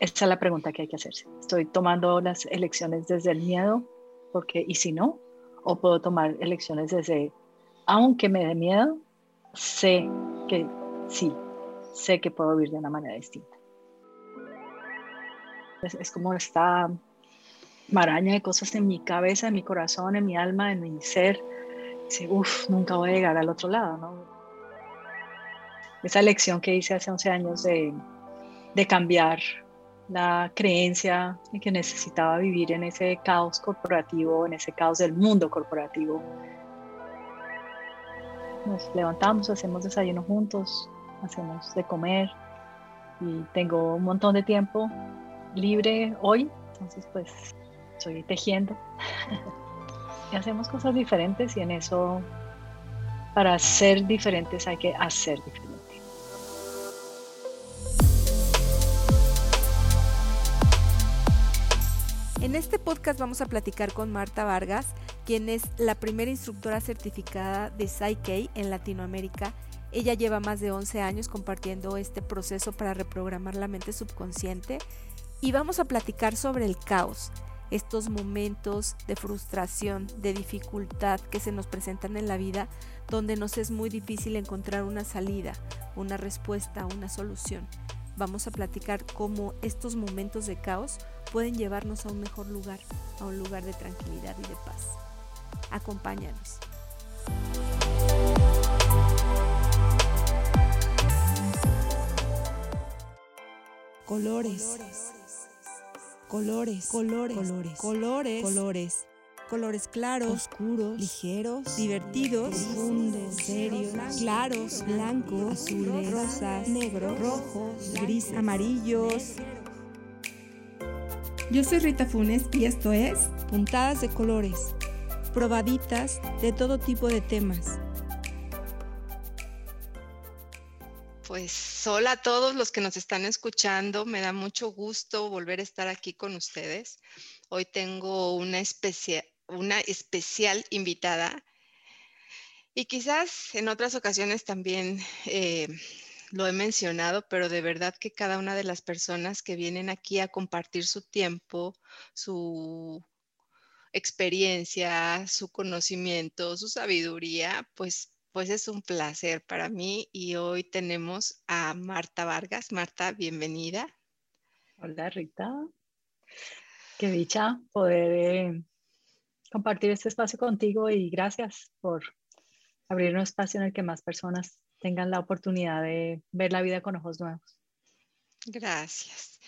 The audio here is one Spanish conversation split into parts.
esa es la pregunta que hay que hacerse. Estoy tomando las elecciones desde el miedo, porque ¿y si no? O puedo tomar elecciones desde, aunque me dé miedo, sé que sí, sé que puedo vivir de una manera distinta. Es, como esta maraña de cosas en mi cabeza, en mi corazón, en mi alma, en mi ser. Dice, uff, nunca voy a llegar al otro lado, ¿no? Esa lección que hice hace 11 años de, de cambiar la creencia de que necesitaba vivir en ese caos corporativo, en ese caos del mundo corporativo. Nos levantamos, hacemos desayuno juntos, hacemos de comer y tengo un montón de tiempo libre hoy, entonces pues estoy tejiendo y hacemos cosas diferentes y en eso para ser diferentes hay que hacer diferentes. En este podcast vamos a platicar con Marta Vargas, quien es la primera instructora certificada de Psyche en Latinoamérica. Ella lleva más de 11 años compartiendo este proceso para reprogramar la mente subconsciente y vamos a platicar sobre el caos, estos momentos de frustración, de dificultad que se nos presentan en la vida donde nos es muy difícil encontrar una salida, una respuesta, una solución. Vamos a platicar cómo estos momentos de caos pueden llevarnos a un mejor lugar, a un lugar de tranquilidad y de paz. Acompáñanos. Colores. Colores. Colores. Colores. Colores. Colores. Colores claros, oscuros, ligeros, divertidos, profundos, serios, claros, blancos, azules, rosas, negros, rojos, gris, amarillos, yo soy Rita Funes y esto es Puntadas de Colores, probaditas de todo tipo de temas. Pues hola a todos los que nos están escuchando, me da mucho gusto volver a estar aquí con ustedes. Hoy tengo una, una especial invitada y quizás en otras ocasiones también eh, lo he mencionado, pero de verdad que cada una de las personas que vienen aquí a compartir su tiempo, su experiencia, su conocimiento, su sabiduría, pues, pues es un placer para mí. Y hoy tenemos a Marta Vargas. Marta, bienvenida. Hola Rita. Qué dicha poder eh, compartir este espacio contigo y gracias por abrir un espacio en el que más personas tengan la oportunidad de ver la vida con ojos nuevos. Gracias.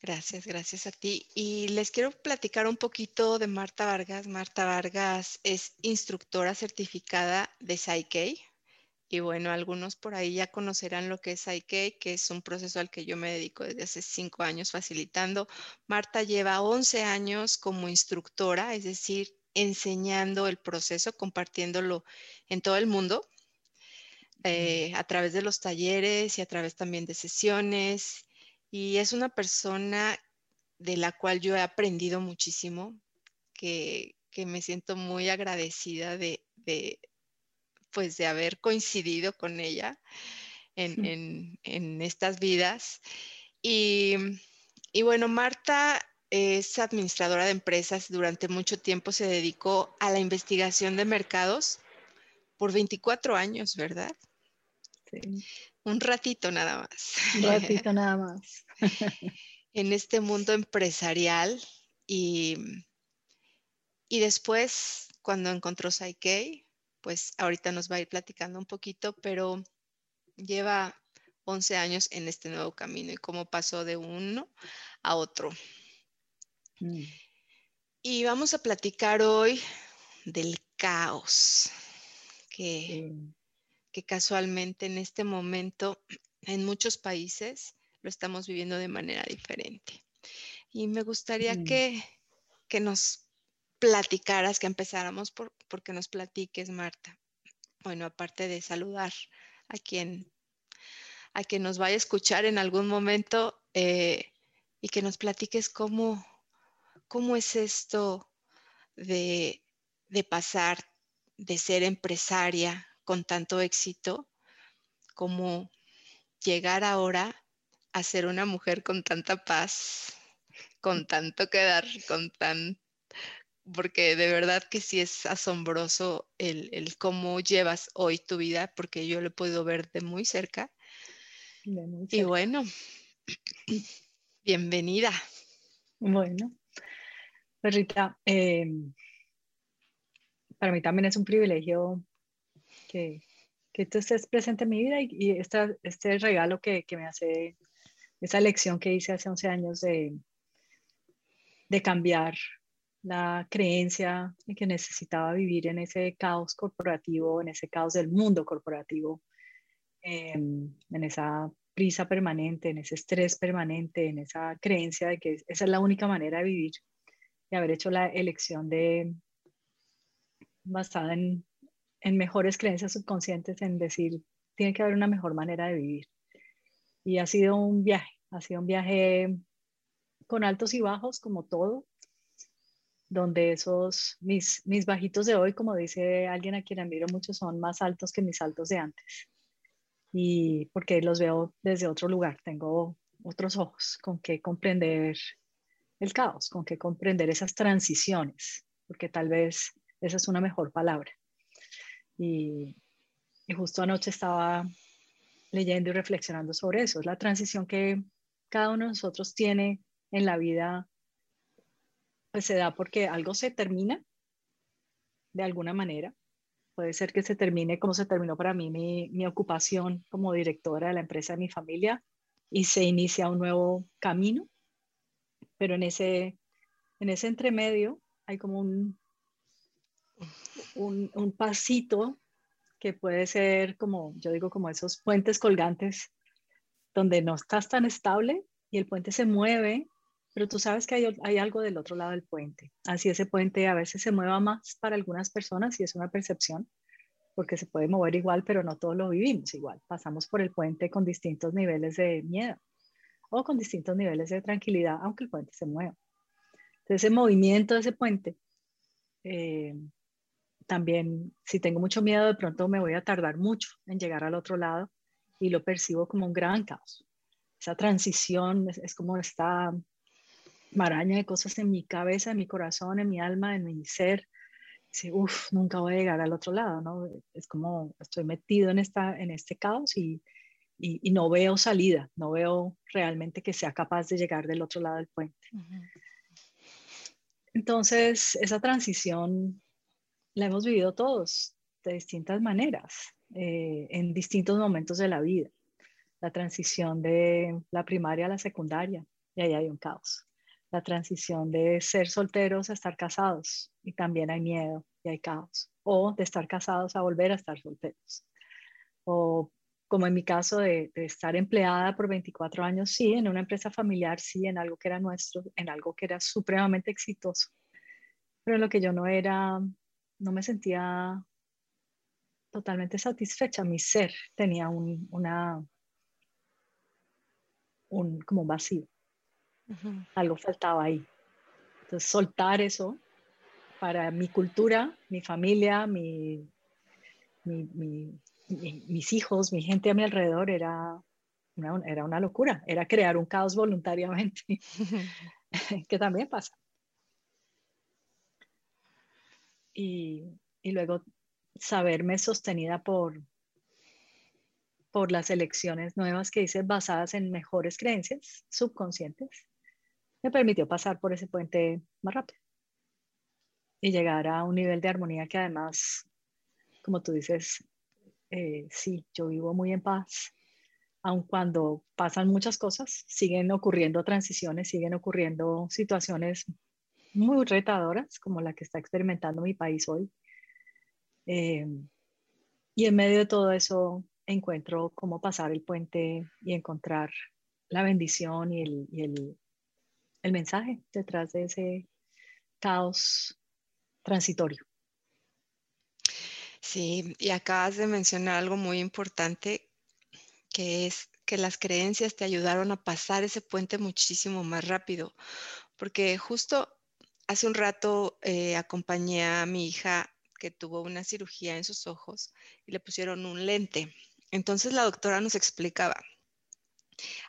Gracias, gracias a ti. Y les quiero platicar un poquito de Marta Vargas. Marta Vargas es instructora certificada de Psyche. Y bueno, algunos por ahí ya conocerán lo que es Psyche, que es un proceso al que yo me dedico desde hace cinco años facilitando. Marta lleva 11 años como instructora, es decir, enseñando el proceso, compartiéndolo en todo el mundo. Eh, a través de los talleres y a través también de sesiones. Y es una persona de la cual yo he aprendido muchísimo, que, me siento muy agradecida de, pues de haber coincidido con ella en, estas vidas. Y, y, bueno, Marta es administradora de empresas. Durante mucho tiempo se dedicó a la investigación de mercados por 24 años, ¿verdad? Un ratito nada más. Un ratito nada más. en este mundo empresarial y, y después cuando encontró Psyche, pues ahorita nos va a ir platicando un poquito, pero lleva 11 años en este nuevo camino y cómo pasó de uno a otro. Mm. Y vamos a platicar hoy del caos, que que casualmente en este momento en muchos países lo estamos viviendo de manera diferente. Y me gustaría mm. que, que, nos platicaras, que empezáramos por, porque nos platiques, Marta. Bueno, aparte de saludar a quien, a quien nos vaya a escuchar en algún momento eh, y que nos platiques cómo, cómo es esto de, de pasar de ser empresaria con tanto éxito como llegar ahora a ser una mujer con tanta paz, con tanto que dar, con tan... Porque de verdad que sí es asombroso el, el cómo llevas hoy tu vida, porque yo lo he podido ver de muy cerca. Y bueno, bienvenida. Bueno, Perrita, em, para mí también es un privilegio que, que tú estés presente en mi vida y, este regalo que, que, me hace, esa lección que hice hace 11 años de, de cambiar la creencia de que necesitaba vivir en ese caos corporativo, en ese caos del mundo corporativo, en esa prisa permanente, en ese estrés permanente, en esa creencia de que esa es la única manera de vivir y haber hecho la elección de basada en, en mejores creencias subconscientes, en decir, tiene que haber una mejor manera de vivir. Y ha sido un viaje, ha sido un viaje con altos y bajos, como todo, donde esos, mis, mis bajitos de hoy, como dice alguien a quien admiro mucho, son más altos que mis altos de antes. Y porque los veo desde otro lugar, tengo otros ojos con que comprender el caos, con que comprender esas transiciones, porque tal vez esa es una mejor palabra. Y, justo anoche estaba leyendo y reflexionando sobre eso, es la transición que cada uno de nosotros tiene en la vida, pues se da porque algo se termina de alguna manera. Puede ser que se termine como se terminó para mí mi, mi ocupación como directora de la empresa de mi familia y se inicia un nuevo camino pero en ese, en ese entremedio hay como un, un, un, pasito que puede ser como, yo digo, como esos puentes colgantes donde no estás tan estable y el puente se mueve, pero tú sabes que hay, hay algo del otro lado del puente. Así ese puente a veces se mueva más para algunas personas y es una percepción, porque se puede mover igual, pero no todos lo vivimos igual. Pasamos por el puente con distintos niveles de miedo o con distintos niveles de tranquilidad, aunque el puente se mueva. Entonces, ese movimiento de ese puente, eh, también, si tengo mucho miedo, de pronto me voy a tardar mucho en llegar al otro lado y lo percibo como un gran caos. Esa transición es, como esta maraña de cosas en mi cabeza, en mi corazón, en mi alma, en mi ser. Dice, uff, nunca voy a llegar al otro lado, ¿no? Es como estoy metido en, esta, en este caos y, y, no veo salida, no veo realmente que sea capaz de llegar del otro lado del puente. Entonces, esa transición la hemos vivido todos de distintas maneras, eh, en distintos momentos de la vida. La transición de la primaria a la secundaria, y ahí hay un caos. La transición de ser solteros a estar casados, y también hay miedo y hay caos. O de estar casados a volver a estar solteros. O como en mi caso de, estar empleada por 24 años, sí, en una empresa familiar, sí, en algo que era nuestro, en algo que era supremamente exitoso, pero en lo que yo no era, no me sentía totalmente satisfecha, mi ser tenía un, una, un, como un vacío, algo faltaba ahí. Entonces, soltar eso para mi cultura, mi familia, mi, mi mis hijos, mi gente a mi alrededor era una, era una locura, era crear un caos voluntariamente, que también pasa. Y, y, luego saberme sostenida por, por las elecciones nuevas que hice basadas en mejores creencias subconscientes, me permitió pasar por ese puente más rápido y llegar a un nivel de armonía que además, como tú dices, eh, sí, yo vivo muy en paz, aun cuando pasan muchas cosas, siguen ocurriendo transiciones, siguen ocurriendo situaciones muy retadoras, como la que está experimentando mi país hoy. Eh, y en medio de todo eso encuentro cómo pasar el puente y encontrar la bendición y el, y el, el mensaje detrás de ese caos transitorio. Sí, y acabas de mencionar algo muy importante, que es que las creencias te ayudaron a pasar ese puente muchísimo más rápido, porque justo hace un rato eh, acompañé a mi hija que tuvo una cirugía en sus ojos y le pusieron un lente. Entonces la doctora nos explicaba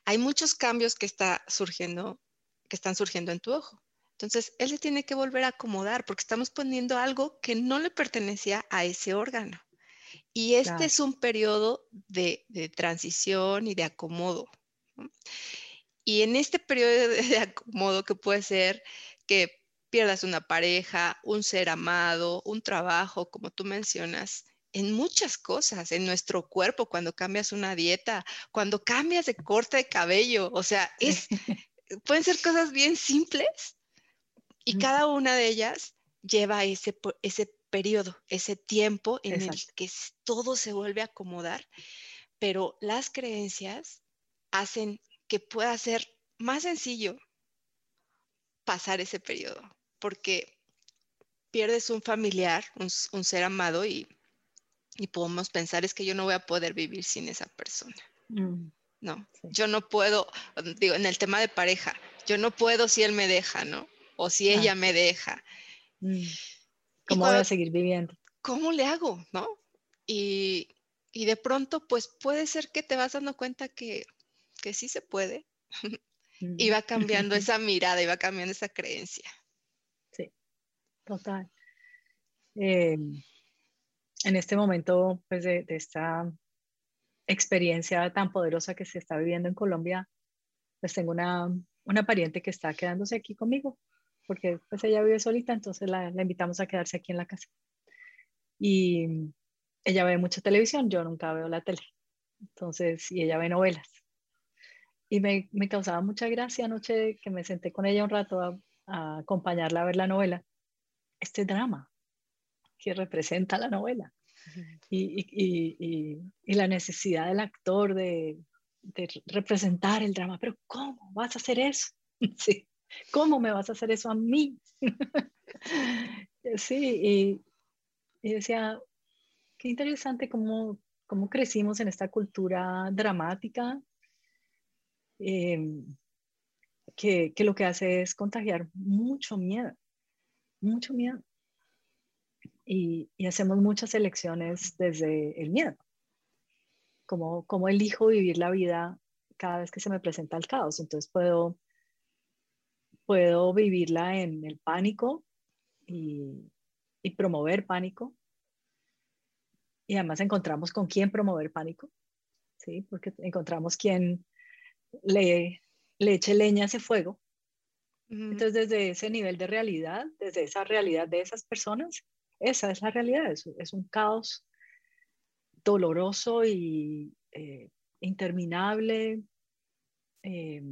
hay muchos cambios que, está surgiendo, que están surgiendo en tu ojo. Entonces, él se tiene que volver a acomodar porque estamos poniendo algo que no le pertenecía a ese órgano. Y este es un periodo de, transición y de acomodo. Y en este periodo de acomodo que puede ser que pierdas una pareja, un ser amado, un trabajo, como tú mencionas, en muchas cosas, en nuestro cuerpo, cuando cambias una dieta, cuando cambias de corte de cabello, o sea, es, pueden ser cosas bien simples y cada una de ellas lleva ese, ese periodo, ese tiempo en el que todo se vuelve a acomodar, pero las creencias hacen que pueda ser más sencillo pasar ese periodo, porque pierdes un familiar, un ser amado y y podemos pensar es que yo no voy a poder vivir sin esa persona. Mm. No, yo no puedo, digo, en el tema de pareja, yo no puedo si él me deja, ¿no? O si ella me deja. Mm. ¿Cómo voy a seguir viviendo? ¿Cómo le hago, no? Y, y, de pronto, pues puede ser que te vas dando cuenta que, que sí se puede. y va cambiando esa mirada y va cambiando esa creencia. Total. Eh, en este momento pues, de, esta experiencia tan poderosa que se está viviendo en Colombia, pues tengo una, una pariente que está quedándose aquí conmigo, porque pues ella vive solita, entonces la, la, invitamos a quedarse aquí en la casa. Y ella ve mucha televisión, yo nunca veo la tele, entonces, y ella ve novelas. Y me, me causaba mucha gracia anoche que me senté con ella un rato a acompañarla a ver la novela, este drama, que representa la novela. Y, y, y, la necesidad del actor de, de, representar el drama. Pero ¿cómo vas a hacer eso? Sí. ¿Cómo me vas a hacer eso a mí? sí, y, decía, qué interesante cómo, cómo crecimos en esta cultura dramática, em, que, que lo que hace es contagiar mucho miedo, mucho miedo y, hacemos muchas elecciones desde el miedo. Como, como elijo vivir la vida cada vez que se me presenta el caos. Entonces puedo, puedo vivirla en el pánico y, y promover pánico. Y además encontramos con quién promover pánico, ¿sí? porque encontramos quien le, le eche leña a ese fuego. Entonces, desde ese nivel de realidad, desde esa realidad de esas personas, esa es la realidad, es, un caos doloroso y eh, interminable eh,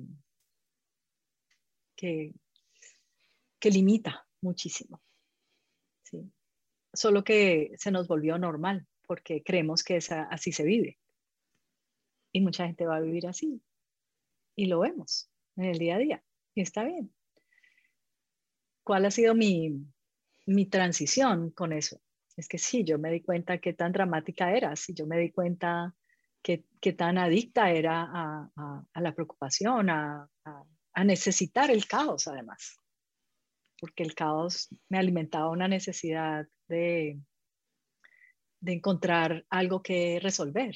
que, que, limita muchísimo. ¿sí? Solo que se nos volvió normal porque creemos que así se vive. Y mucha gente va a vivir así. Y lo vemos en el día a día. Y está bien. ¿Cuál ha sido mi, mi transición con eso. Es que sí, yo me di cuenta qué tan dramática era, sí, yo me di cuenta qué, qué tan adicta era a, a, la preocupación, a, a, necesitar el caos además, porque el caos me alimentaba una necesidad de, de encontrar algo que resolver.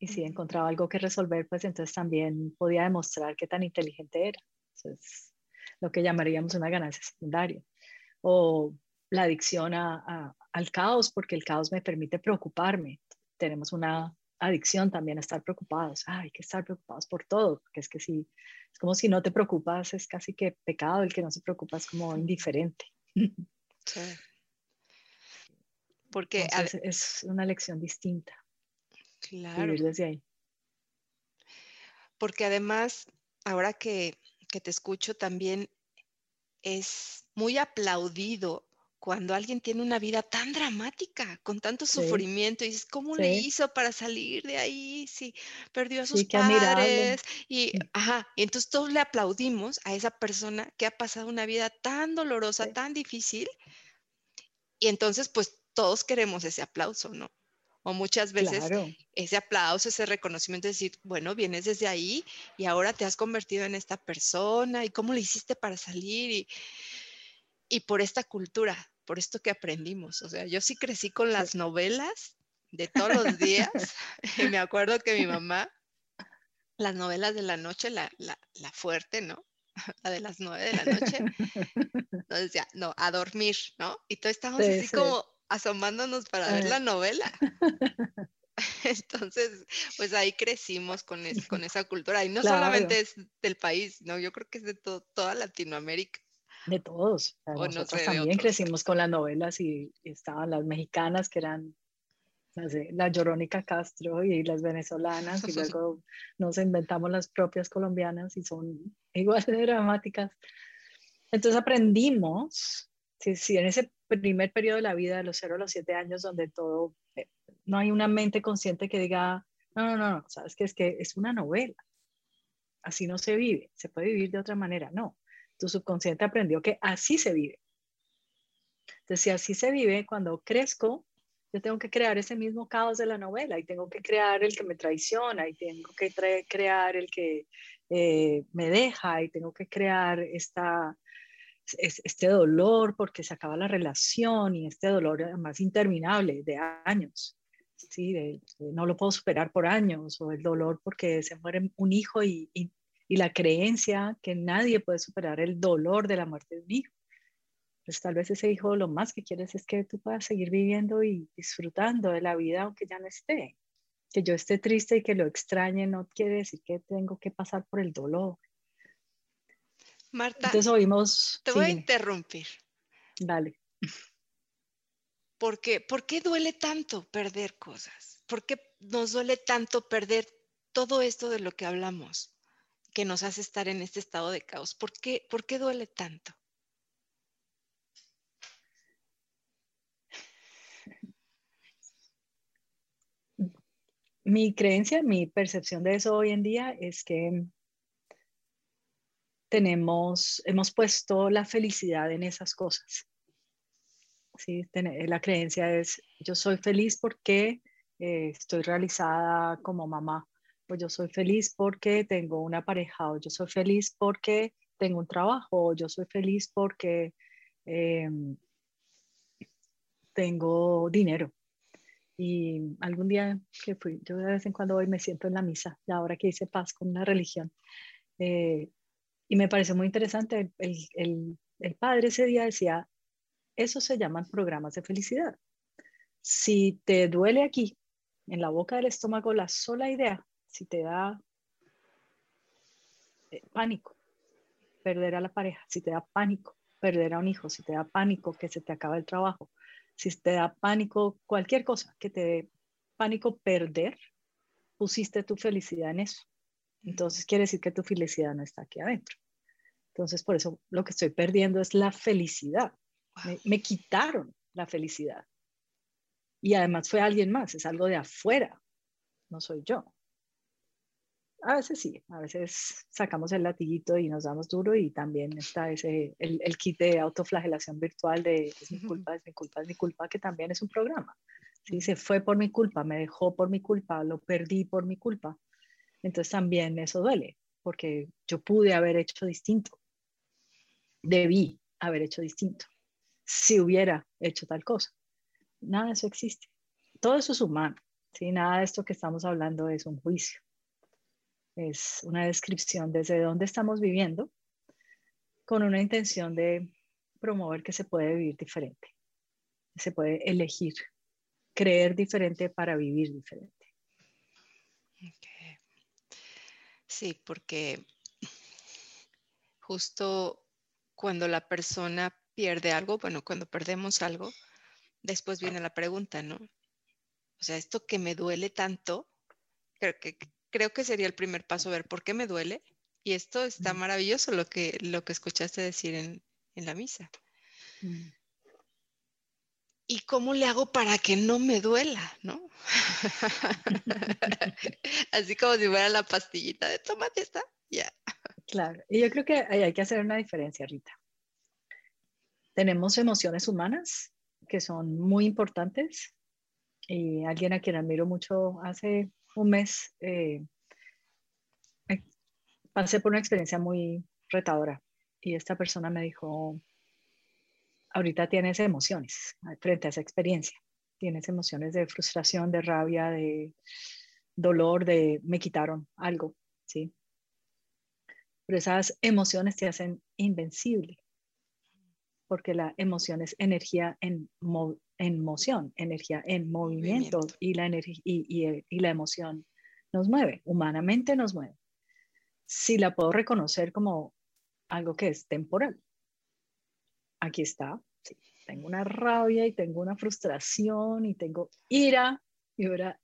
Y si encontraba algo que resolver, pues entonces también podía demostrar qué tan inteligente era. Eso es lo que llamaríamos una ganancia secundaria. O la adicción a, al caos, porque el caos me permite preocuparme. Tenemos una adicción también a estar preocupados. hay que estar preocupados por todo, porque es que si, es como si no te preocupas, es casi que pecado, el que no se preocupa es como indiferente. Sí. Porque es una lección distinta. Claro. desde ahí. Porque además, ahora que, que te escucho también, es muy aplaudido cuando alguien tiene una vida tan dramática, con tanto sufrimiento, y dices, ¿cómo le hizo para salir de ahí? Sí, perdió a sus padres. Y, mm. ajá, y entonces todos le aplaudimos a esa persona que ha pasado una vida tan dolorosa, tan difícil, y entonces pues todos queremos ese aplauso, ¿no? O muchas veces ese aplauso, ese reconocimiento, de decir, bueno, vienes desde ahí y ahora te has convertido en esta persona y cómo le hiciste para salir y, y por esta cultura por esto que aprendimos. O sea, yo sí crecí con las novelas de todos los días. y me acuerdo que mi mamá las novelas de la noche, la, la, la fuerte, ¿no? La de las nueve de la noche. Entonces ya, no, a dormir, ¿no? Y todos estamos así como asomándonos para ver la novela. Entonces, pues ahí crecimos con, con esa cultura. Y no solamente es del país, no, yo creo que es de toda Latinoamérica. De todos. nosotros también crecimos con las novelas y, estaban las mexicanas que eran la Llorónica Castro y las venezolanas y luego nos inventamos las propias colombianas y son igual de dramáticas. Entonces aprendimos, si, si en ese primer periodo de la vida, de los 0 a los 7 años, donde todo, eh, no hay una mente consciente que diga, no, no, no, sabes que es que es una novela, así no se vive, se puede vivir de otra manera, no, tu subconsciente aprendió que así se vive. Entonces, si así se vive, cuando crezco, yo tengo que crear ese mismo caos de la novela y tengo que crear el que me traiciona y tengo que crear el que eh, me deja y tengo que crear esta, este dolor porque se acaba la relación y este dolor más interminable de años. ¿sí? no lo puedo superar por años o el dolor porque se muere un hijo y, y, la creencia que nadie puede superar el dolor de la muerte de un hijo. Pues tal vez ese hijo lo más que quieres es que tú puedas seguir viviendo y disfrutando de la vida aunque ya no esté. Que yo esté triste y que lo extrañe no quiere decir que tengo que pasar por el dolor. Marta, oímos, te voy a interrumpir. Dale. ¿Por qué? ¿Por qué duele tanto perder cosas? ¿Por qué nos duele tanto perder todo esto de lo que hablamos, que nos hace estar en este estado de caos? ¿Por qué, por qué duele tanto? Mi creencia, mi percepción de eso hoy en día es que tenemos, hemos puesto la felicidad en esas cosas. ¿sí? La creencia es, yo soy feliz porque eh, estoy realizada como mamá, o yo soy feliz porque tengo una pareja, o yo soy feliz porque tengo un trabajo, o yo soy feliz porque em, tengo dinero. Y algún día que fui, yo de vez en cuando voy me siento en la misa, y ahora que hice paz con una religión, eh, y me pareció muy interesante, el, el, el padre ese día decía, eso se llaman programas de felicidad. Si te duele aquí, en la boca del estómago, la sola idea, si te da eh, pánico, perder a la pareja, si te da pánico, perder a un hijo, si te da pánico que se te acaba el trabajo, si te da pánico cualquier cosa, que te dé pánico perder, pusiste tu felicidad en eso. Entonces quiere decir que tu felicidad no está aquí adentro. Entonces, por eso lo que estoy perdiendo es la felicidad. Me, quitaron la felicidad. Y además fue alguien más, es algo de afuera, no soy yo. A veces sí, a veces sacamos el latiguito y nos damos duro y también está ese, el, el kit de autoflagelación virtual de es mi culpa, es mi culpa, es mi culpa, que también es un programa. ¿sí? Se fue por mi culpa, me dejó por mi culpa, lo perdí por mi culpa. Entonces también eso duele, porque yo pude haber hecho distinto debí haber hecho distinto si hubiera hecho tal cosa. Nada de eso existe. Todo eso es humano. ¿sí? Nada de esto que estamos hablando es un juicio. Es una descripción desde dónde estamos viviendo con una intención de promover que se puede vivir diferente. Se puede elegir, creer diferente para vivir diferente. Sí, porque justo cuando la persona pierde algo, bueno, cuando perdemos algo, después viene la pregunta, ¿no? O sea, esto que me duele tanto, creo que, creo que sería el primer paso, ver por qué me duele. Y esto está maravilloso lo que, lo que escuchaste decir en, la misa. ¿Y cómo le hago para que no me duela, no? Así como si fuera la pastillita de tomate, ¿está? Ya. Claro, y yo creo que hay, que hacer una diferencia, Rita. Tenemos emociones humanas que son muy importantes y alguien a quien admiro mucho hace un mes eh, pasé por una experiencia muy retadora y esta persona me dijo, ahorita tienes emociones frente a esa experiencia, tienes emociones de frustración, de rabia, de dolor, de me quitaron algo ¿sí? Pero esas emociones te hacen invencible, porque la emoción es energía en, en moción, energía en movimiento, Y, la y, y la emoción nos mueve, humanamente nos mueve. Si la puedo reconocer como algo que es temporal, aquí está, sí, tengo una rabia y tengo una frustración y tengo ira y hubiera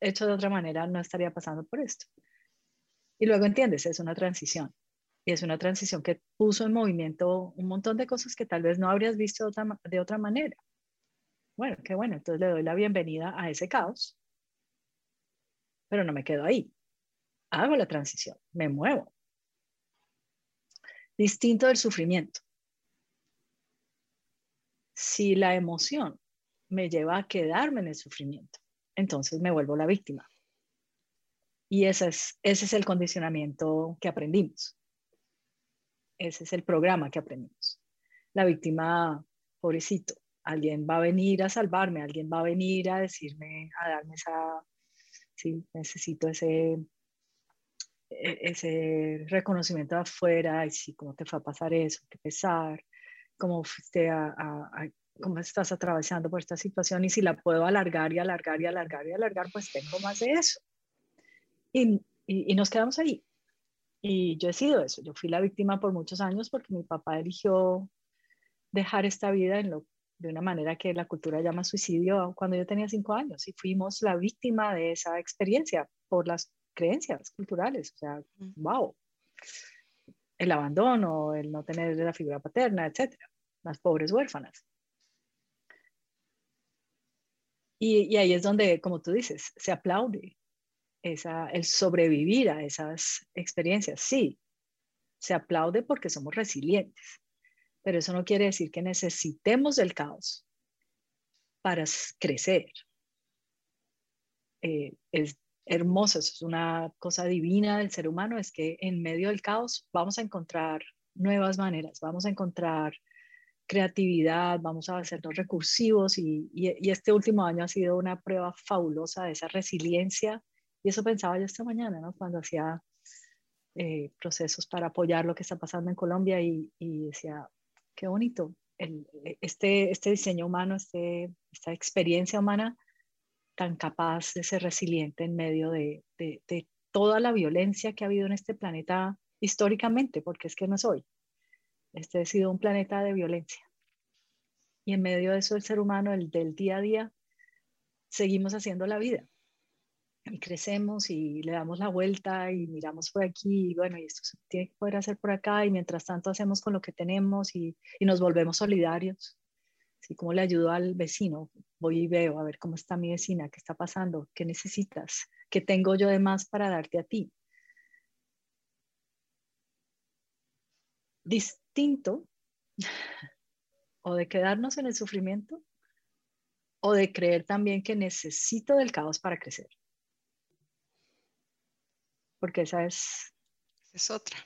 hecho de otra manera, no estaría pasando por esto. Y luego entiendes, es una transición. Y es una transición que puso en movimiento un montón de cosas que tal vez no habrías visto de otra, de otra manera. Bueno, qué bueno, entonces le doy la bienvenida a ese caos, pero no me quedo ahí. Hago la transición, me muevo. Distinto del sufrimiento. Si la emoción me lleva a quedarme en el sufrimiento, entonces me vuelvo la víctima. Y ese es, ese es el condicionamiento que aprendimos. Ese es el programa que aprendimos. La víctima, pobrecito, alguien va a venir a salvarme, alguien va a venir a decirme, a darme esa, sí, necesito ese, e, ese reconocimiento de afuera, y sí, cómo te fue a pasar eso, qué pesar, cómo fuiste a, cómo estás atravesando por esta situación y si la puedo alargar y alargar y alargar y alargar, pues tengo más de eso. Y, y, y nos quedamos ahí. Y yo he sido eso, yo fui la víctima por muchos años porque mi papá eligió dejar esta vida en lo de una manera que la cultura llama suicidio cuando yo tenía cinco años y fuimos la víctima de esa experiencia por las creencias culturales. O sea, wow. El abandono, el no tener la figura paterna, etcétera. Las pobres huérfanas. Y, y, ahí es donde, como tú dices, se aplaude esa, el sobrevivir a esas experiencias. Sí, se aplaude porque somos resilientes pero eso no quiere decir que necesitemos del caos para crecer. Eh, es hermoso, es una cosa divina del ser humano, es que en medio del caos vamos a encontrar nuevas maneras, vamos a encontrar creatividad, vamos a hacernos recursivos y, este último año ha sido una prueba fabulosa de esa resiliencia y eso pensaba yo esta mañana, ¿no? Cuando hacía eh, procesos para apoyar lo que está pasando en Colombia y, y decía, qué bonito. El, este, este diseño humano, este, esta experiencia humana tan capaz de ser resiliente en medio de, de, toda la violencia que ha habido en este planeta históricamente, porque es que no es hoy. Este ha sido un planeta de violencia. Y en medio de eso el ser humano, el del día a día, seguimos haciendo la vida y crecemos y le damos la vuelta y miramos por aquí y bueno, y esto se tiene que poder hacer por acá y mientras tanto hacemos con lo que tenemos y, y nos volvemos solidarios. Así como le ayudo al vecino, voy y veo a ver cómo está mi vecina, qué está pasando, qué necesitas, qué tengo yo de más para darte a ti. Distinto o de quedarnos en el sufrimiento o de creer también que necesito del caos para crecer porque esa es... Es otra.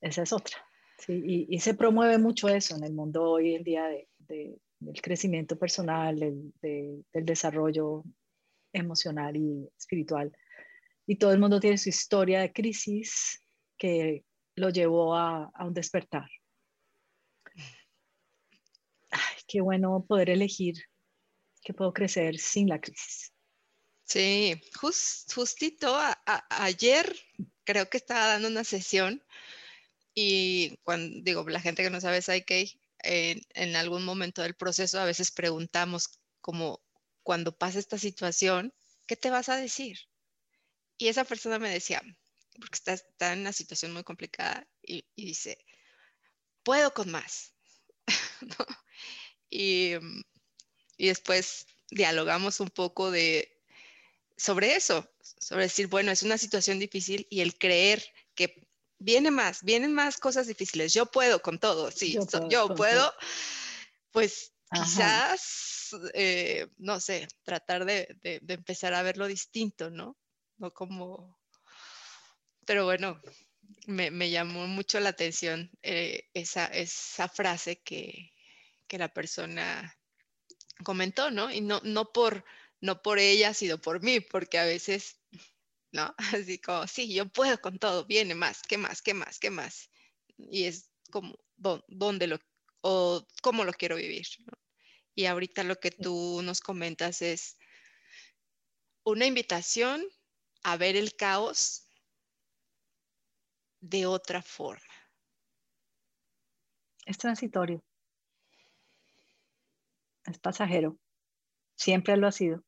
Esa es otra. Sí, y, se promueve mucho eso en el mundo hoy en día de, del crecimiento personal, del desarrollo emocional y espiritual. Y todo el mundo tiene su historia de crisis que lo llevó a, a un despertar. Ay, qué bueno poder elegir que puedo crecer sin la crisis. Sí, justito ayer creo que estaba dando una sesión y cuando digo, la gente que no sabe Psyche, en, en algún momento del proceso a veces preguntamos como cuando pasa esta situación, ¿qué te vas a decir? Y esa persona me decía, porque está, en una situación muy complicada y, dice, puedo con más. y, y después dialogamos un poco de, sobre eso, sobre decir, bueno, es una situación difícil y el creer que viene más, vienen más cosas difíciles, yo puedo con todo, sí, yo puedo, pues quizás, eh, no sé, tratar de, empezar a verlo distinto, ¿no? No como, pero bueno, me, llamó mucho la atención eh, esa, esa frase que, que la persona comentó, ¿no? Y no, no por no por ella, sino por mí, porque a veces ¿no? Así como, sí, yo puedo con todo, viene más, ¿qué más, qué más, qué más? Y es como, ¿dónde lo, o cómo lo quiero vivir? Y ahorita lo que tú nos comentas es una invitación a ver el caos de otra forma. Es transitorio. Es pasajero. Siempre lo ha sido.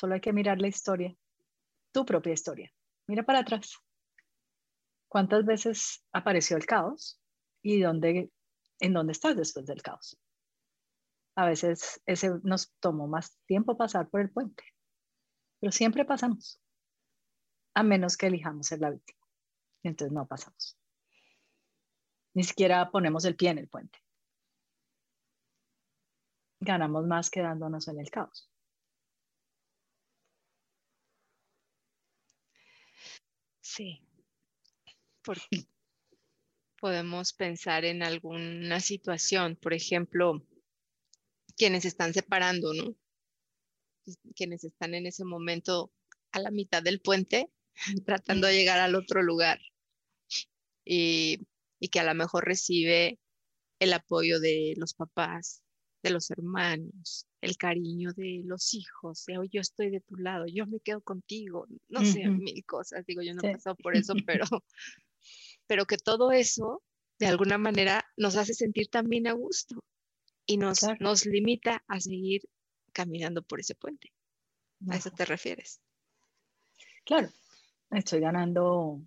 Solo hay que mirar la historia, tu propia historia. Mira para atrás. ¿Cuántas veces apareció el caos y dónde, en dónde estás después del caos? A veces ese nos tomó más tiempo pasar por el puente, pero siempre pasamos, a menos que elijamos ser la víctima. entonces no pasamos. Ni siquiera ponemos el pie en el puente. Ganamos más quedándonos en el caos. Sí, porque podemos pensar en alguna situación, por ejemplo, quienes están separando, ¿no? Quienes están en ese momento a la mitad del puente, tratando de llegar al otro lugar. Y, y que a lo mejor recibe el apoyo de los papás, de los hermanos, el cariño de los hijos, de, yo estoy de tu lado, yo me quedo contigo, no sé, mil cosas, digo, yo no he pasado por eso, pero, pero que todo eso, de alguna manera, nos hace sentir también a gusto y nos, nos limita a seguir caminando por ese puente. ¿A eso te refieres? Claro, estoy ganando,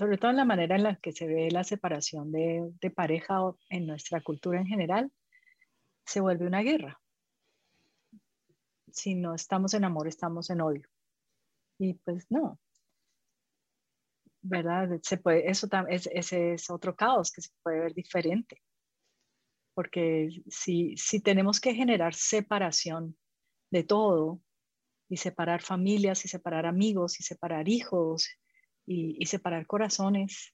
sobre todo en la manera en la que se ve la separación de, de pareja en nuestra cultura en general, se vuelve una guerra. Si no estamos en amor, estamos en odio. Y pues no. ¿Verdad? Se puede, eso es, ese es otro caos que se puede ver diferente. Porque si, si tenemos que generar separación de todo, y separar familias, y separar amigos, y separar hijos, y, y separar corazones,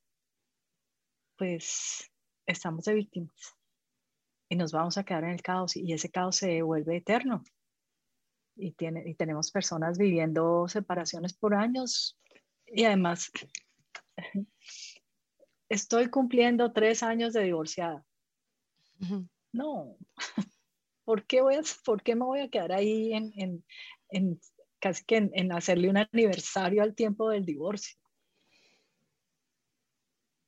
pues estamos de víctimas y nos vamos a quedar en el caos y ese caos se vuelve eterno. Y, tiene, y tenemos personas viviendo separaciones por años y además estoy cumpliendo tres años de divorciada. No, ¿por qué, voy a, ¿por qué me voy a quedar ahí en, en, en casi que en, en hacerle un aniversario al tiempo del divorcio?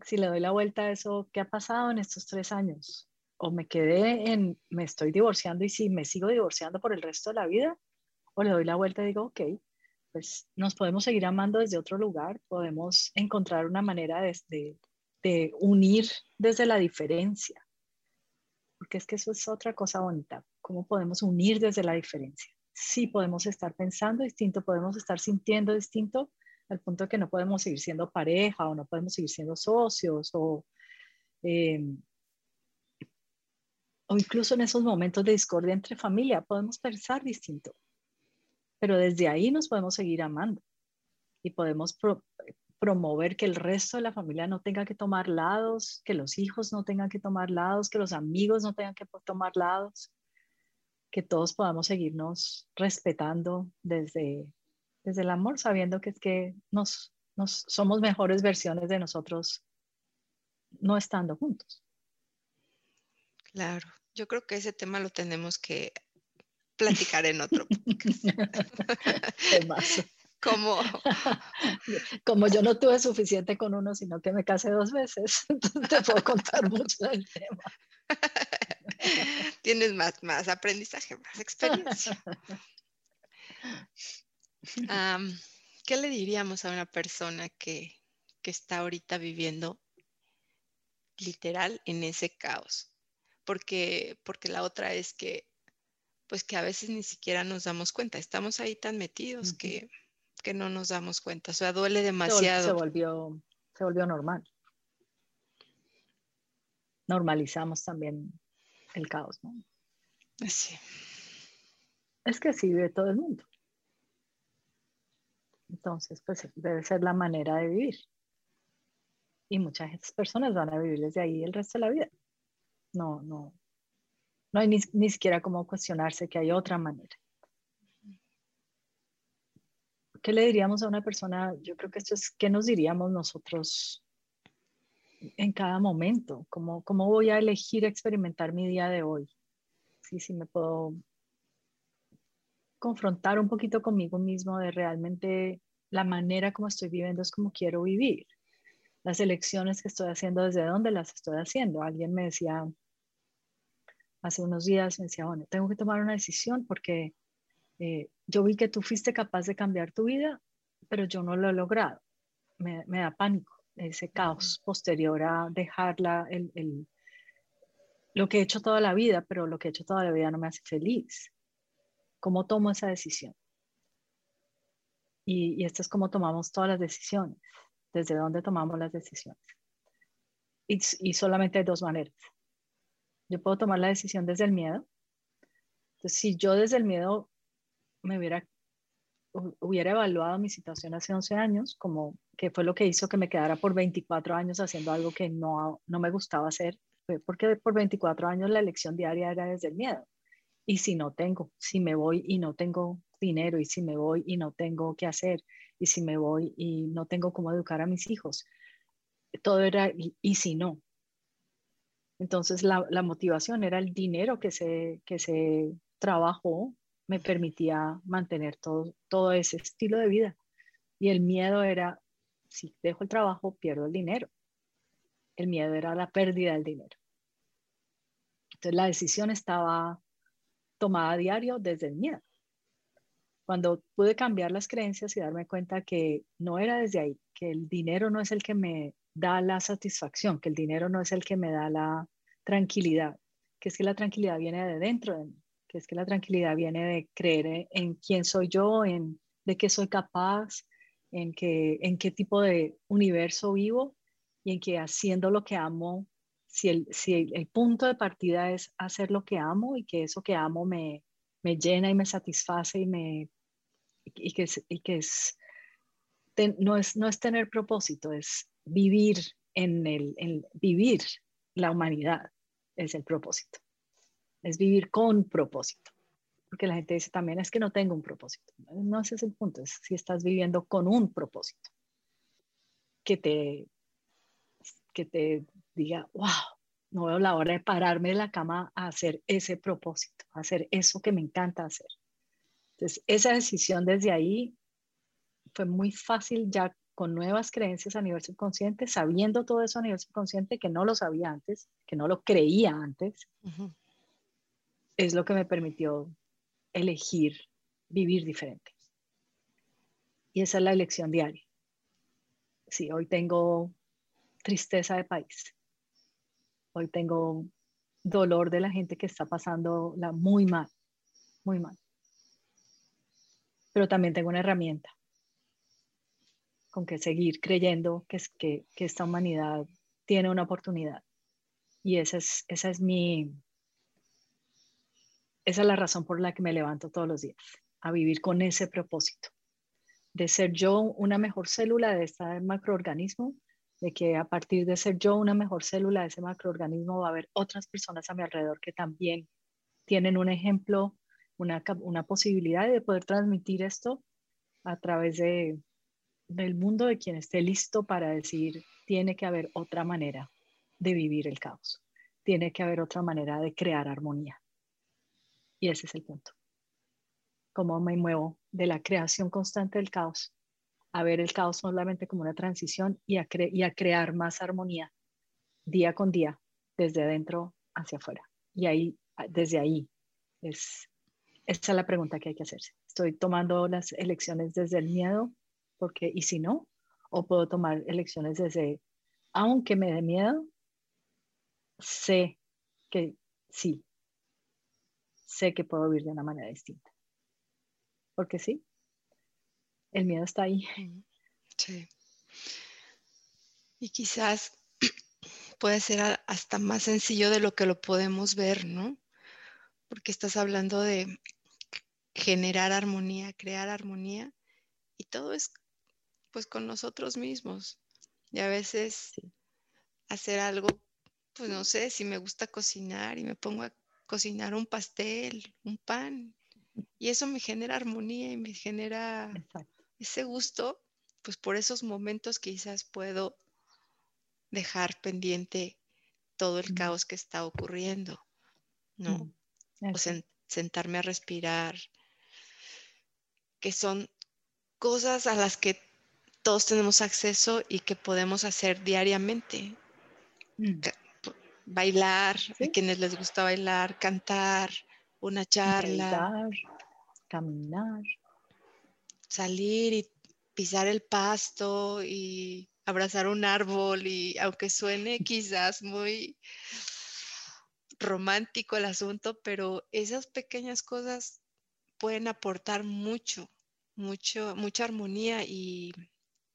Si le doy la vuelta a eso, ¿qué ha pasado en estos tres años? o me quedé en, me estoy divorciando y si me sigo divorciando por el resto de la vida, o le doy la vuelta y digo, ok, pues nos podemos seguir amando desde otro lugar, podemos encontrar una manera de, de, unir desde la diferencia, porque es que eso es otra cosa bonita, cómo podemos unir desde la diferencia. Sí podemos estar pensando distinto, podemos estar sintiendo distinto, al punto de que no podemos seguir siendo pareja o no podemos seguir siendo socios o... Eh, o incluso en esos momentos de discordia entre familia, podemos pensar distinto. Pero desde ahí nos podemos seguir amando y podemos promover que el resto de la familia no tenga que tomar lados, que los hijos no tengan que tomar lados, que los amigos no tengan que tomar lados, que todos podamos seguirnos respetando desde, desde el amor, sabiendo que, es que nos, nos somos mejores versiones de nosotros no estando juntos. Claro, yo creo que ese tema lo tenemos que platicar en otro podcast. Como... Como yo no tuve suficiente con uno, sino que me casé dos veces, entonces te puedo contar mucho del tema. Tienes más, más aprendizaje, más experiencia. ¿Qué le diríamos a una persona que, que está ahorita viviendo literal en ese caos? porque, porque la otra es que, pues que a veces ni siquiera nos damos cuenta, estamos ahí tan metidos que, que no nos damos cuenta, o sea, duele demasiado. Se volvió, se volvió normal. Normalizamos también el caos, ¿no? Sí. Es que así vive todo el mundo. Entonces, pues debe ser la manera de vivir. Y muchas personas van a vivir desde ahí el resto de la vida no, no, no hay ni, siquiera como cuestionarse que hay otra manera. ¿qué le diríamos a una persona? Yo creo que esto es, ¿qué nos diríamos nosotros en cada momento? ¿Cómo, cómo voy a elegir experimentar mi día de hoy? Sí, sí, me puedo confrontar un poquito conmigo mismo de realmente la manera como estoy viviendo es como quiero vivir. Las elecciones que estoy haciendo, desde dónde las estoy haciendo. Alguien me decía hace unos días, me decía, bueno, tengo que tomar una decisión porque eh, yo vi que tú fuiste capaz de cambiar tu vida, pero yo no lo he logrado. Me, da pánico ese caos posterior a dejarla, el, lo que he hecho toda la vida, pero lo que he hecho toda la vida no me hace feliz. ¿Cómo tomo esa decisión? Y, esto es como tomamos todas las decisiones, desde dónde tomamos las decisiones. Y, y solamente hay dos maneras. Yo puedo tomar la decisión desde el miedo. Entonces, si yo desde el miedo me hubiera, hubiera evaluado mi situación hace 11 años, como que fue lo que hizo que me quedara por 24 años haciendo algo que no, no me gustaba hacer, porque por 24 años la elección diaria era desde el miedo. Y si no tengo, si me voy y no tengo dinero, y si me voy y no tengo qué hacer, y si me voy y no tengo cómo educar a mis hijos, todo era, y, si no. Entonces la, motivación era el dinero que se, que se trabajó me permitía mantener todo, todo ese estilo de vida. Y el miedo era, si dejo el trabajo, pierdo el dinero. El miedo era la pérdida del dinero. Entonces la decisión estaba tomada a diario desde el miedo. Cuando pude cambiar las creencias y darme cuenta que no era desde ahí, que el dinero no es el que me da la satisfacción, que el dinero no es el que me da la tranquilidad, que es que la tranquilidad viene de dentro de mí que es que la tranquilidad viene de creer en, quién soy yo, en de qué soy capaz, en, que, en qué tipo de universo vivo y en que haciendo lo que amo, si el, si el, punto de partida es hacer lo que amo y que eso que amo me, me llena y me satisface y, me, y que, y que es, no, es, no es tener propósito, es vivir en el, en vivir la humanidad, es el propósito es vivir con propósito. Porque la gente dice también es que no tengo un propósito. No ese es el punto, es si estás viviendo con un propósito que te, que te diga, wow, no veo la hora de pararme de la cama a hacer ese propósito, a hacer eso que me encanta hacer. Entonces, esa decisión desde ahí fue muy fácil ya con nuevas creencias a nivel subconsciente, sabiendo todo eso a nivel subconsciente que no lo sabía antes, que no lo creía antes es lo que me permitió elegir vivir diferente. Y esa es la elección diaria. Sí, hoy tengo tristeza de país. Hoy tengo dolor de la gente que está pasando la muy mal, muy mal. Pero también tengo una herramienta con que seguir creyendo que, es, que, que esta humanidad tiene una oportunidad. Y esa es, esa es mi, esa es la razón por la que me levanto todos los días, a vivir con ese propósito, de ser yo una mejor célula de este macroorganismo, de que a partir de ser yo una mejor célula de ese macroorganismo va a haber otras personas a mi alrededor que también tienen un ejemplo, una, una posibilidad de poder transmitir esto a través de, del mundo de quien esté listo para decir, tiene que haber otra manera de vivir el caos, tiene que haber otra manera de crear armonía. Y ese es el punto. Cómo me muevo de la creación constante del caos a ver el caos solamente como una transición y a, y a crear más armonía día con día, desde adentro hacia afuera. Y ahí, desde ahí, es, esa es la pregunta que hay que hacerse. Estoy tomando las elecciones desde el miedo, porque, ¿y si no? O puedo tomar elecciones desde, aunque me dé miedo, sé que sí, sé que puedo vivir de una manera distinta. Porque sí, el miedo está ahí. Sí. Y quizás puede ser hasta más sencillo de lo que lo podemos ver, ¿no? Porque estás hablando de generar armonía, crear armonía, y todo es pues con nosotros mismos. Y a veces hacer algo, pues no sé, si me gusta cocinar y me pongo a cocinar un pastel, un pan. Y eso me genera armonía y me genera ese gusto, pues por esos momentos quizás puedo dejar pendiente todo el caos que está ocurriendo, ¿no? O sentarme a respirar, que son cosas a las que todos tenemos acceso y que podemos hacer diariamente. Mm. Bailar, a quienes les gusta bailar, cantar, una charla. caminar. Salir y pisar el pasto y abrazar un árbol y aunque suene quizás muy romántico el asunto, pero esas pequeñas cosas pueden aportar mucho, mucho, mucha armonía y,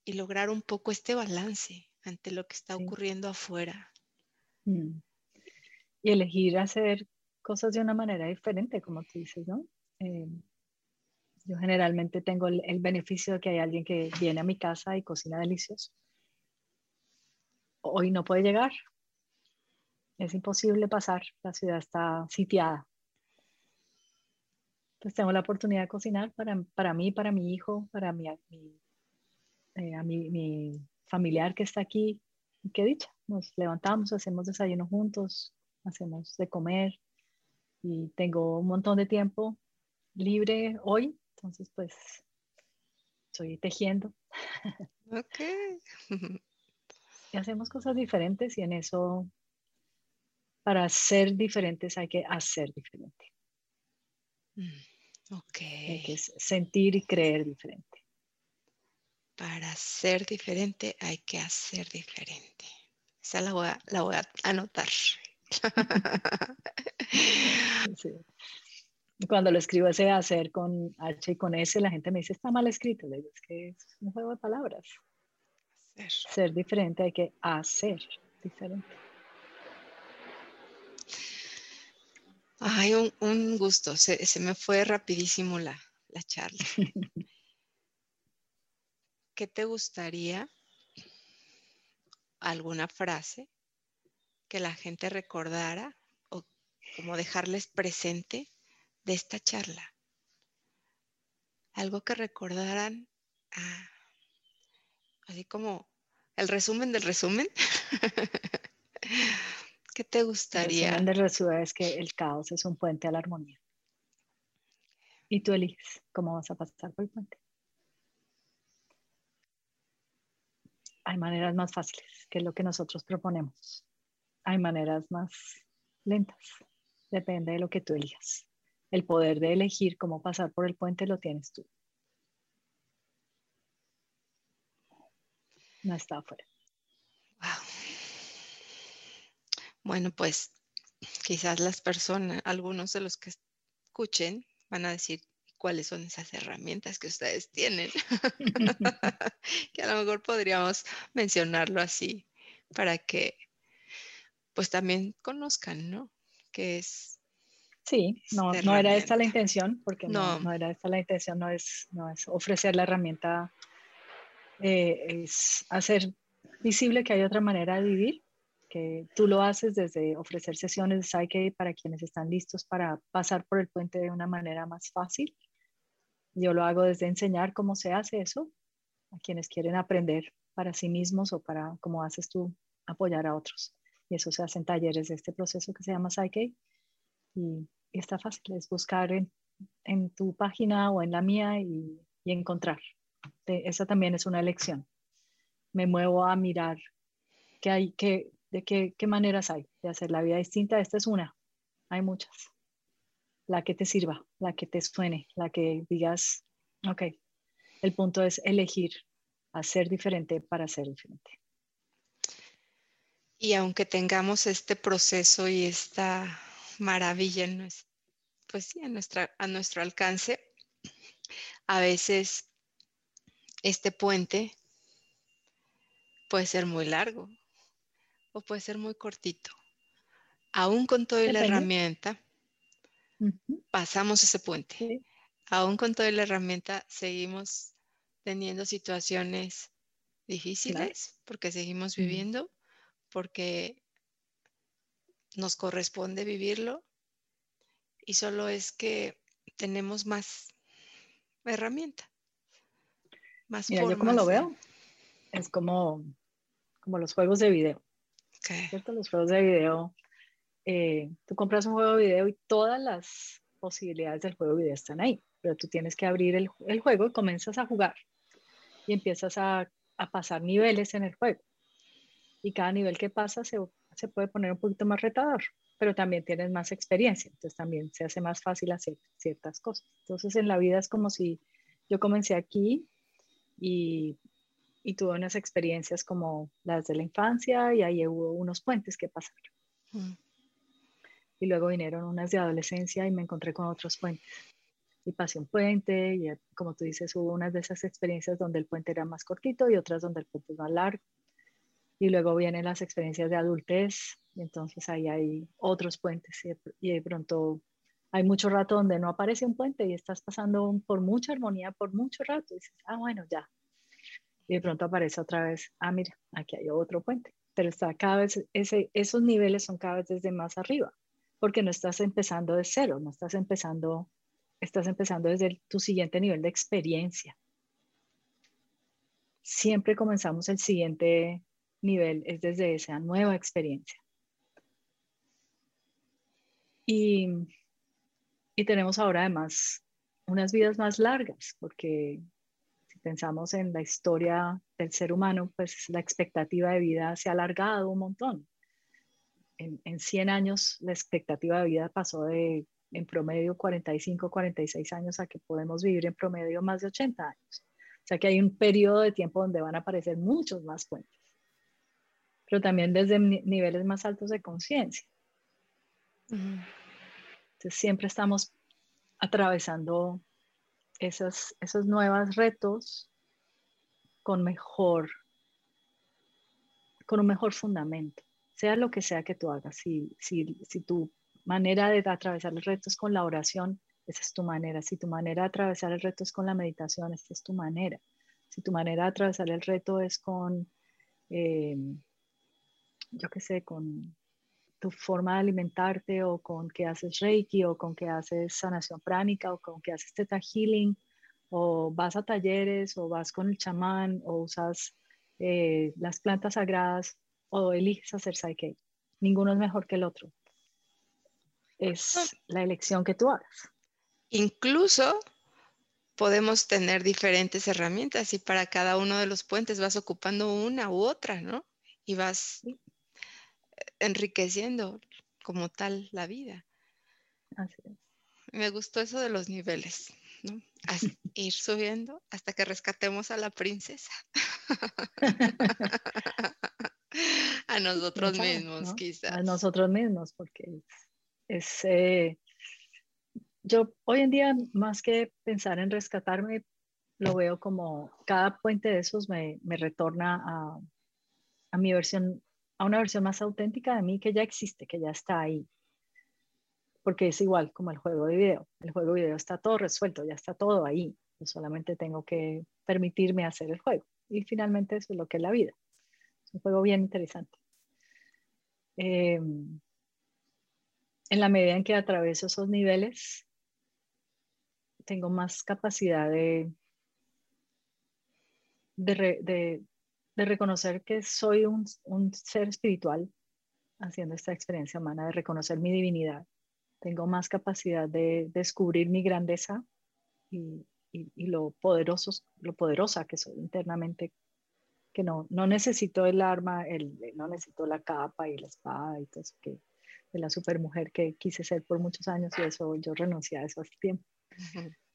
lograr un poco este balance ante lo que está ocurriendo afuera. Mm. Y elegir hacer cosas de una manera diferente, como tú dices, ¿no? Eh, yo generalmente tengo el, beneficio de que hay alguien que viene a mi casa y cocina delicioso. Hoy no puede llegar. Es imposible pasar. La ciudad está sitiada. Pues tengo la oportunidad de cocinar para, para mí, para mi hijo, para mi, eh, a mi, mi familiar que está aquí. qué dicha. Nos levantamos, hacemos desayuno juntos, hacemos de comer y tengo un montón de tiempo libre hoy entonces, pues, estoy tejiendo. Ok. y hacemos cosas diferentes y en eso, para ser diferentes hay que hacer diferente. Mm, ok. Hay que sentir y creer diferente. Para ser diferente hay que hacer diferente. Esa la voy a, la voy a anotar. sí cuando lo escribo ese hacer con H y con S, la gente me dice, está mal escrito. Le digo, es que es un juego de palabras. Ser diferente hay que hacer diferente. Ay, un, gusto. Se, me fue rapidísimo la, la charla. ¿Qué te gustaría? ¿Alguna frase que la gente recordara o como dejarles presente de esta charla. Algo que recordaran, ah, así como el resumen del resumen. ¿Qué te gustaría? El resumen del resumen es que el caos es un puente a la armonía. Y tú eliges cómo vas a pasar por el puente. Hay maneras más fáciles, que es lo que nosotros proponemos. Hay maneras más lentas. Depende de lo que tú elijas el poder de elegir cómo pasar por el puente lo tienes tú. No está afuera. Bueno, pues quizás las personas, algunos de los que escuchen, van a decir cuáles son esas herramientas que ustedes tienen. que a lo mejor podríamos mencionarlo así para que pues también conozcan, ¿no? Que es Sí, no, no era esta la intención, porque no. no, era esta la intención, no es, no es ofrecer la herramienta, eh, es hacer visible que hay otra manera de vivir, que tú lo haces desde ofrecer sesiones de Psyche para quienes están listos para pasar por el puente de una manera más fácil. Yo lo hago desde enseñar cómo se hace eso a quienes quieren aprender para sí mismos o para, como haces tú, apoyar a otros. Y eso se hace en talleres de este proceso que se llama Psyche y, está fácil, es buscar en, en, tu página o en la mía y, y encontrar. esa también es una elección. Me muevo a mirar qué hay, qué, de qué, qué maneras hay de hacer la vida distinta. Esta es una, hay muchas. La que te sirva, la que te suene, la que digas, ok, el punto es elegir hacer diferente para ser diferente. Y aunque tengamos este proceso y esta maravilla en, pues sí, a, nuestra, a nuestro alcance. A veces este puente puede ser muy largo o puede ser muy cortito. Aún con toda la herramienta, pasamos ese puente. Aún con toda la herramienta, seguimos teniendo situaciones difíciles porque seguimos viviendo, porque nos corresponde vivirlo y solo es que tenemos más herramienta. Más Mira, yo como lo veo, es como, como los juegos de video. ¿Cierto? Los juegos de video. Eh, tú compras un juego de video y todas las posibilidades del juego de video están ahí, pero tú tienes que abrir el, el juego y comienzas a jugar y empiezas a, a, pasar niveles en el juego. Y cada nivel que pasa se, se puede poner un poquito más retador, pero también tienes más experiencia, entonces también se hace más fácil hacer ciertas cosas. Entonces en la vida es como si yo comencé aquí y, y tuve unas experiencias como las de la infancia y ahí hubo unos puentes que pasaron. Mm. Y luego vinieron unas de adolescencia y me encontré con otros puentes. Y pasé un puente y como tú dices, hubo unas de esas experiencias donde el puente era más cortito y otras donde el puente es más largo. Y luego vienen las experiencias de adultez, y entonces ahí hay otros puentes y de pronto hay mucho rato donde no aparece un puente y estás pasando por mucha armonía por mucho rato y dices, ah, bueno, ya. Y de pronto aparece otra vez, ah, mira, aquí hay otro puente. Pero está cada vez, ese, esos niveles son cada vez desde más arriba, porque no estás empezando de cero, no estás empezando, estás empezando desde tu siguiente nivel de experiencia. Siempre comenzamos el siguiente nivel, es desde esa nueva experiencia. Y y tenemos ahora además unas vidas más largas, porque si pensamos en la historia del ser humano, pues la expectativa de vida se ha alargado un montón. En, en 100 años la expectativa de vida pasó de en promedio 45, 46 años a que podemos vivir en promedio más de 80 años. O sea que hay un periodo de tiempo donde van a aparecer muchos más puentes, pero también desde niveles más altos de conciencia siempre estamos atravesando esos, esos nuevos retos con mejor, con un mejor fundamento, sea lo que sea que tú hagas. Si, si, si tu manera de atravesar el reto es con la oración, esa es tu manera. Si tu manera de atravesar el reto es con la meditación, esa es tu manera. Si tu manera de atravesar el reto es con, eh, yo qué sé, con tu forma de alimentarte o con que haces reiki o con que haces sanación pránica o con que haces teta healing o vas a talleres o vas con el chamán o usas eh, las plantas sagradas o eliges hacer psyche. Ninguno es mejor que el otro. Es la elección que tú hagas. Incluso podemos tener diferentes herramientas y para cada uno de los puentes vas ocupando una u otra, ¿no? Y vas enriqueciendo como tal la vida. Me gustó eso de los niveles, ¿no? ir subiendo hasta que rescatemos a la princesa. a nosotros mismos, quizás. A nosotros mismos, porque es, eh, yo hoy en día, más que pensar en rescatarme, lo veo como cada puente de esos me, me retorna a, a mi versión a una versión más auténtica de mí que ya existe, que ya está ahí. Porque es igual como el juego de video. El juego de video está todo resuelto, ya está todo ahí. Yo solamente tengo que permitirme hacer el juego. Y finalmente eso es lo que es la vida. Es un juego bien interesante. Em, en la medida en que atraveso esos niveles, tengo más capacidad de, reconocer que soy un, ser espiritual haciendo esta experiencia humana, de reconocer mi divinidad. Tengo más capacidad de descubrir mi grandeza y, lo, poderoso, lo poderosa que soy internamente, que no, no necesito el arma, el, no necesito la capa y la espada y todo eso que de la supermujer que quise ser por muchos años y eso yo renuncié a eso hace tiempo.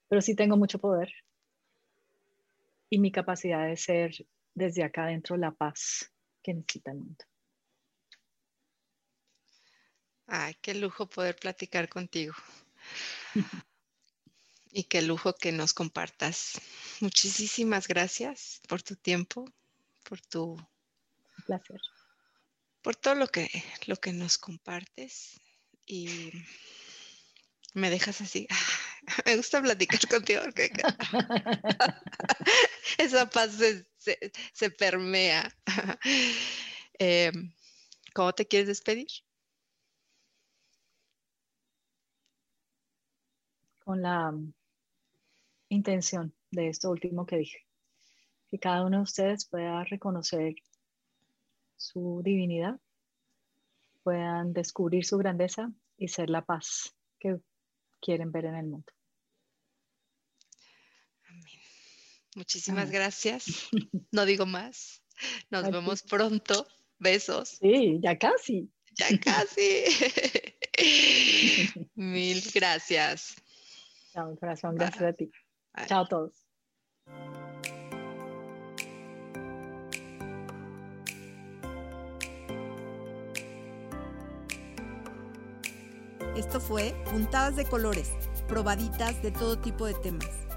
Pero sí tengo mucho poder y mi capacidad de ser desde acá adentro la paz que necesita el mundo. Ay, qué lujo poder platicar contigo. y qué lujo que nos compartas. Muchísimas gracias por tu tiempo, por tu placer. Por todo lo que, lo que nos compartes y me dejas así. Me gusta platicar contigo porque esa paz se, permea. Em, ¿Cómo te quieres despedir? Con la intención de esto último que dije. que cada uno de ustedes pueda reconocer su divinidad, puedan descubrir su grandeza y ser la paz que quieren ver en el mundo. Muchísimas gracias. No digo más. Nos vemos pronto. Besos. Sí, ya casi. Ya casi. Mil gracias. Chao, corazón. Gracias a ti. Chao a todos. Esto fue Puntadas de Colores, probaditas de todo tipo de temas.